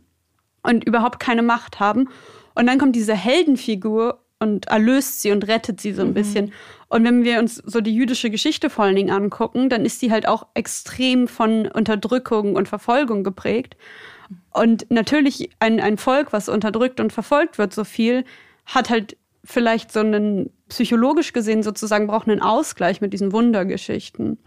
S3: und überhaupt keine Macht haben. Und dann kommt diese Heldenfigur und erlöst sie und rettet sie so ein mhm. bisschen. Und wenn wir uns so die jüdische Geschichte vor allen Dingen angucken, dann ist sie halt auch extrem von Unterdrückung und Verfolgung geprägt. Und natürlich ein, ein Volk, was unterdrückt und verfolgt wird so viel, hat halt vielleicht so einen, psychologisch gesehen sozusagen, braucht einen Ausgleich mit diesen Wundergeschichten.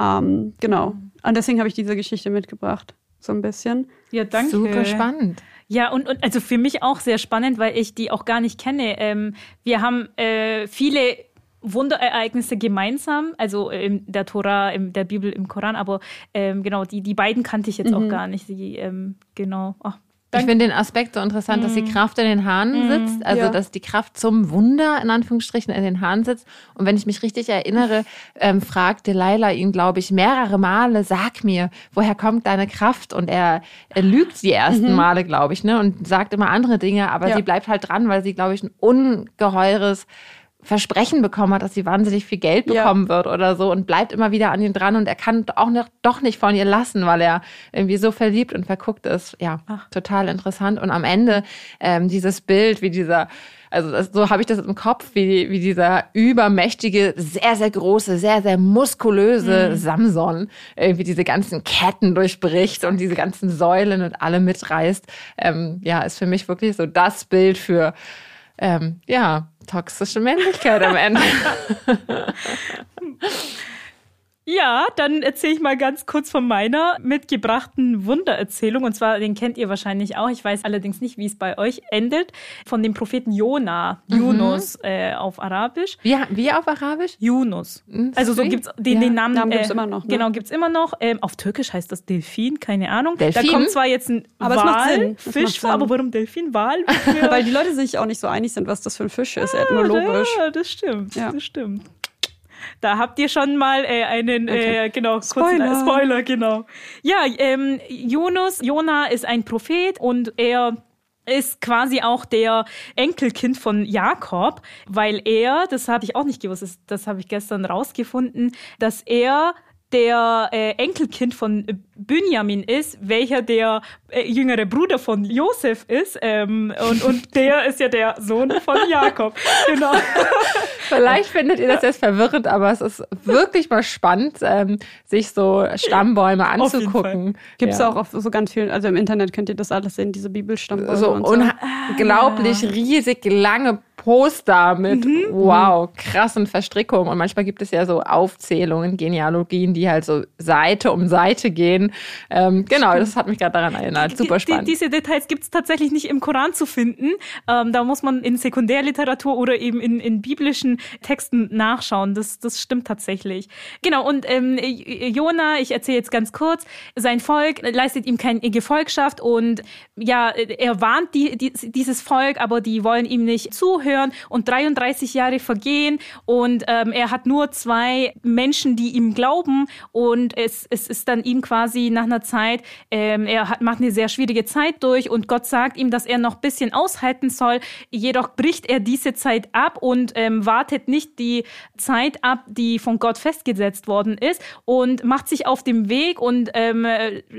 S3: Ähm, genau. Und deswegen habe ich diese Geschichte mitgebracht. So ein bisschen.
S2: Ja, danke. Super spannend.
S1: Ja, und, und also für mich auch sehr spannend, weil ich die auch gar nicht kenne. Ähm, wir haben äh, viele Wunderereignisse gemeinsam, also in der Tora, in der Bibel, im Koran, aber ähm, genau, die, die beiden kannte ich jetzt mhm. auch gar nicht. Die, ähm, genau, ach,
S2: ich finde den Aspekt so interessant, dass die mhm. Kraft in den Haaren mhm. sitzt, also ja. dass die Kraft zum Wunder in Anführungsstrichen in den Haaren sitzt. Und wenn ich mich richtig erinnere, ähm, fragte Laila ihn, glaube ich, mehrere Male, sag mir, woher kommt deine Kraft? Und er, er lügt die ersten mhm. Male, glaube ich, ne, und sagt immer andere Dinge, aber ja. sie bleibt halt dran, weil sie, glaube ich, ein ungeheures Versprechen bekommen hat, dass sie wahnsinnig viel Geld bekommen ja. wird oder so und bleibt immer wieder an ihm dran und er kann auch noch, doch nicht von ihr lassen, weil er irgendwie so verliebt und verguckt ist. Ja, Ach. total interessant. Und am Ende ähm, dieses Bild, wie dieser also das, so habe ich das im Kopf, wie, wie dieser übermächtige, sehr, sehr große, sehr, sehr muskulöse mhm. Samson irgendwie diese ganzen Ketten durchbricht und diese ganzen Säulen und alle mitreißt. Ähm, ja, ist für mich wirklich so das Bild für ähm, ja, toxische Männlichkeit am Ende.
S1: Ja, dann erzähle ich mal ganz kurz von meiner mitgebrachten Wundererzählung. Und zwar, den kennt ihr wahrscheinlich auch. Ich weiß allerdings nicht, wie es bei euch endet. Von dem Propheten Jona, mhm. Yunus äh, auf Arabisch.
S2: Wie, wie auf Arabisch?
S1: Yunus. Mhm, also so gibt's den, ja. den Namen.
S3: Namen gibt's äh, immer noch.
S1: Ne? Genau, gibt's immer noch. Ähm, auf Türkisch heißt das Delfin, keine Ahnung. Delfin? Da kommt zwar jetzt ein aber Wal, Fisch, aber warum Delfin, Wal?
S3: Weil die Leute sich auch nicht so einig sind, was das für ein Fisch ist, ethnologisch.
S1: Ja, das stimmt, ja. das stimmt. Da habt ihr schon mal äh, einen, okay. äh, genau, Spoiler. Kurzen, Spoiler, genau. Ja, ähm, Jonas, Jona ist ein Prophet und er ist quasi auch der Enkelkind von Jakob, weil er, das hatte ich auch nicht gewusst, das, das habe ich gestern rausgefunden, dass er der äh, Enkelkind von Benjamin ist, welcher der äh, jüngere Bruder von Josef ist. Ähm, und, und der ist ja der Sohn von Jakob. Genau.
S2: Vielleicht findet ihr das jetzt verwirrend, aber es ist wirklich mal spannend, ähm, sich so Stammbäume anzugucken.
S3: Gibt es ja. auch auf so ganz vielen, also im Internet könnt ihr das alles sehen, diese Bibelstammbäume.
S2: So, so. unglaublich ah. riesig lange Poster mit mhm. wow, krassen Verstrickungen. Und manchmal gibt es ja so Aufzählungen, Genealogien, die halt so Seite um Seite gehen. Ähm, genau, das hat mich gerade daran erinnert. Super spannend.
S1: Die, diese Details gibt es tatsächlich nicht im Koran zu finden. Ähm, da muss man in Sekundärliteratur oder eben in, in biblischen Texten nachschauen. Das, das stimmt tatsächlich. Genau, und ähm, Jona, ich erzähle jetzt ganz kurz, sein Volk leistet ihm keine Gefolgschaft und ja, er warnt die, die, dieses Volk, aber die wollen ihm nicht zuhören aufhören und 33 Jahre vergehen und ähm, er hat nur zwei Menschen, die ihm glauben und es, es ist dann ihm quasi nach einer Zeit, ähm, er hat, macht eine sehr schwierige Zeit durch und Gott sagt ihm, dass er noch ein bisschen aushalten soll. Jedoch bricht er diese Zeit ab und ähm, wartet nicht die Zeit ab, die von Gott festgesetzt worden ist und macht sich auf dem Weg und ähm,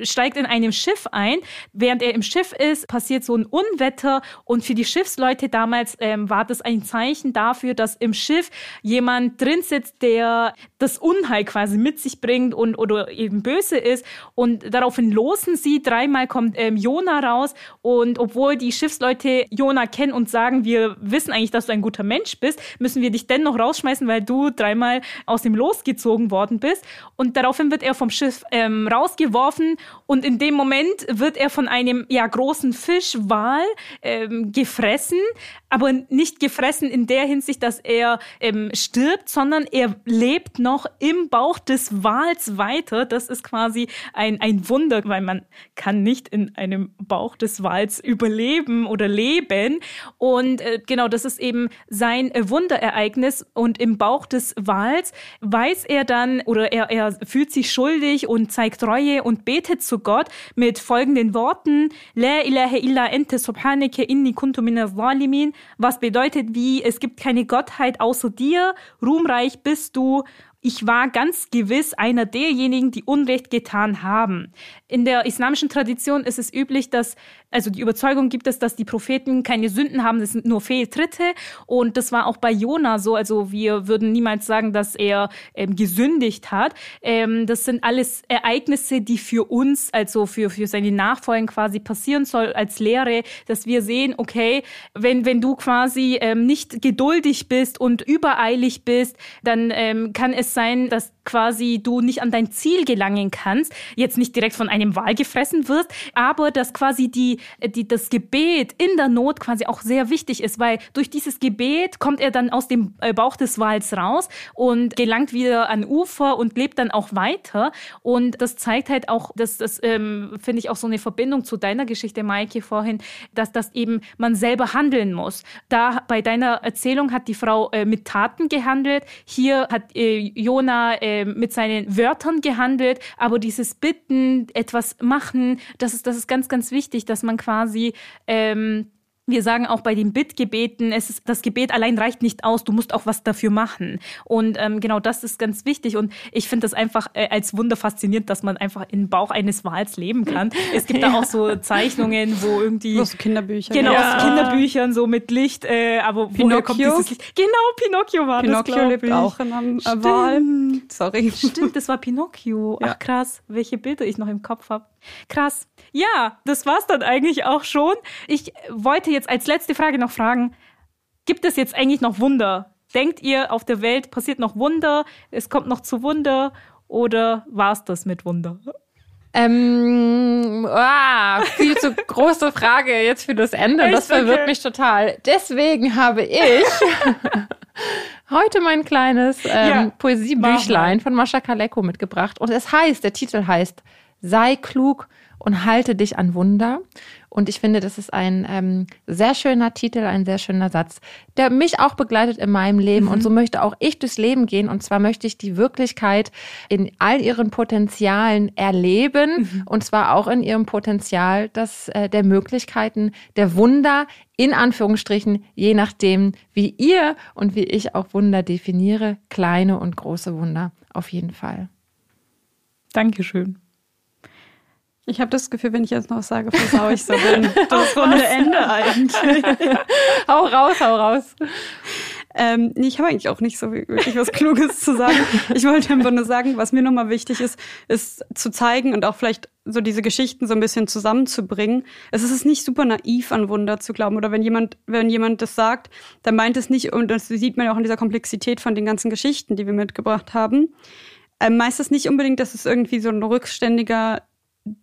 S1: steigt in einem Schiff ein. Während er im Schiff ist, passiert so ein Unwetter und für die Schiffsleute damals ähm, war das ein Zeichen dafür, dass im Schiff jemand drin sitzt, der das Unheil quasi mit sich bringt und oder eben böse ist. Und daraufhin losen sie. Dreimal kommt ähm, Jona raus. Und obwohl die Schiffsleute Jona kennen und sagen, wir wissen eigentlich, dass du ein guter Mensch bist, müssen wir dich dennoch rausschmeißen, weil du dreimal aus dem Los gezogen worden bist. Und daraufhin wird er vom Schiff ähm, rausgeworfen. Und in dem Moment wird er von einem ja, großen Fischwal ähm, gefressen, aber nicht gefressen in der Hinsicht, dass er ähm, stirbt, sondern er lebt noch im Bauch des Wals weiter. Das ist quasi ein, ein Wunder, weil man kann nicht in einem Bauch des Wals überleben oder leben. Und äh, genau, das ist eben sein äh, Wunderereignis. Und im Bauch des Wals weiß er dann oder er, er fühlt sich schuldig und zeigt Reue und betet zu Gott mit folgenden Worten: La ilaha illa ente subhaneke inni kuntu minaz. Was bedeutet wie, es gibt keine Gottheit außer dir, ruhmreich bist du, ich war ganz gewiss einer derjenigen, die Unrecht getan haben. In der islamischen Tradition ist es üblich, dass, also die Überzeugung gibt es, dass die Propheten keine Sünden haben, das sind nur Fehltritte. Und das war auch bei Jona so. Also wir würden niemals sagen, dass er ähm, gesündigt hat. Ähm, das sind alles Ereignisse, die für uns, also für, für seine Nachfolgen quasi passieren soll als Lehre, dass wir sehen, okay, wenn, wenn du quasi ähm, nicht geduldig bist und übereilig bist, dann ähm, kann es sein, dass quasi du nicht an dein Ziel gelangen kannst, jetzt nicht direkt von einem Wal gefressen wirst, aber dass quasi die, die, das Gebet in der Not quasi auch sehr wichtig ist, weil durch dieses Gebet kommt er dann aus dem äh, Bauch des Wals raus und gelangt wieder an Ufer und lebt dann auch weiter. Und das zeigt halt auch, dass das ähm, finde ich auch so eine Verbindung zu deiner Geschichte, Maike, vorhin, dass das eben man selber handeln muss. Da bei deiner Erzählung hat die Frau äh, mit Taten gehandelt, hier hat äh, Jona äh, mit seinen Wörtern gehandelt, aber dieses Bitten, etwas machen, das ist, das ist ganz, ganz wichtig, dass man quasi ähm, wir sagen auch bei den Bittgebeten, es ist, das Gebet allein reicht nicht aus, du musst auch was dafür machen. Und ähm, genau das ist ganz wichtig. Und ich finde das einfach äh, als Wunder faszinierend, dass man einfach im Bauch eines Wals leben kann. Es gibt ja. da auch so Zeichnungen, wo irgendwie.
S3: Aus Kinderbüchern.
S1: Genau, ja. aus Kinderbüchern, so mit Licht, äh, aber Pinocchio. woher kommt dieses Licht? Genau, Pinocchio war
S3: Pinocchio
S1: das,
S3: lebt ich. auch in einem äh, Wal.
S1: Sorry. Stimmt, das war Pinocchio. Ach krass, welche Bilder ich noch im Kopf habe. Krass. Ja, das war's dann eigentlich auch schon. Ich wollte jetzt als letzte Frage noch fragen, gibt es jetzt eigentlich noch Wunder? Denkt ihr, auf der Welt passiert noch Wunder? Es kommt noch zu Wunder? Oder war's das mit Wunder?
S2: Ähm, ah, viel zu große Frage jetzt für das Ende. Das verwirrt okay. mich total. Deswegen habe ich heute mein kleines ähm, ja, Poesiebüchlein von Mascha Kaleko mitgebracht. Und es heißt, der Titel heißt sei klug und halte dich an Wunder. Und ich finde, das ist ein ähm, sehr schöner Titel, ein sehr schöner Satz, der mich auch begleitet in meinem Leben. Mhm. Und so möchte auch ich durchs Leben gehen. Und zwar möchte ich die Wirklichkeit in all ihren Potenzialen erleben. Mhm. Und zwar auch in ihrem Potenzial das, äh, der Möglichkeiten, der Wunder, in Anführungsstrichen, je nachdem, wie ihr und wie ich auch Wunder definiere. Kleine und große Wunder. Auf jeden Fall.
S1: Dankeschön.
S3: Ich habe das Gefühl, wenn ich jetzt noch sage, versau ich so den, das runde Ende eigentlich.
S2: hau raus, hau raus.
S3: Ähm, nee, ich habe eigentlich auch nicht so wirklich was Kluges zu sagen. Ich wollte einfach nur sagen, was mir nochmal wichtig ist, ist zu zeigen und auch vielleicht so diese Geschichten so ein bisschen zusammenzubringen. Es ist nicht super naiv, an Wunder zu glauben. Oder wenn jemand, wenn jemand das sagt, dann meint es nicht, und das sieht man ja auch in dieser Komplexität von den ganzen Geschichten, die wir mitgebracht haben, ähm, meistens nicht unbedingt, dass es irgendwie so ein rückständiger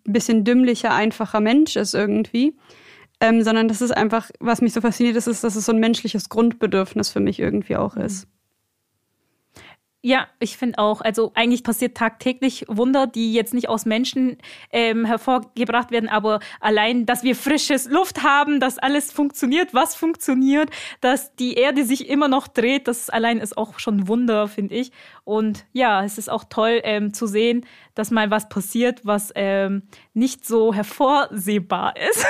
S3: bisschen dümmlicher, einfacher Mensch ist irgendwie. Ähm, sondern das ist einfach, was mich so fasziniert, ist, ist, dass es so ein menschliches Grundbedürfnis für mich irgendwie auch ist.
S1: Ja, ich finde auch. Also eigentlich passiert tagtäglich Wunder, die jetzt nicht aus Menschen ähm, hervorgebracht werden, aber allein, dass wir frisches Luft haben, dass alles funktioniert, was funktioniert, dass die Erde sich immer noch dreht, das allein ist auch schon Wunder, finde ich. Und ja, es ist auch toll ähm, zu sehen, dass mal was passiert, was ähm, nicht so hervorsehbar ist.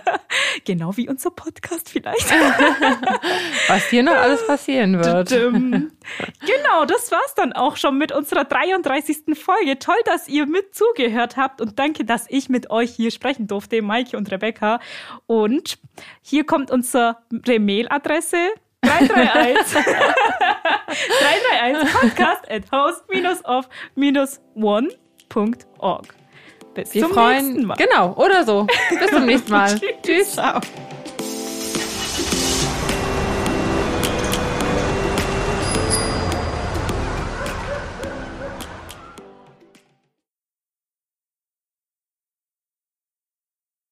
S1: genau wie unser Podcast vielleicht.
S2: was hier noch alles passieren wird.
S1: genau, das war's dann auch schon mit unserer 33. Folge. Toll, dass ihr mit zugehört habt und danke, dass ich mit euch hier sprechen durfte, Maike und Rebecca. Und hier kommt unsere Mail-Adresse 331 331 podcast at house-of-one.org.
S2: Bis Wir zum freuen, nächsten Mal. Genau, oder so. Bis zum nächsten Mal. Tschüss. Ciao.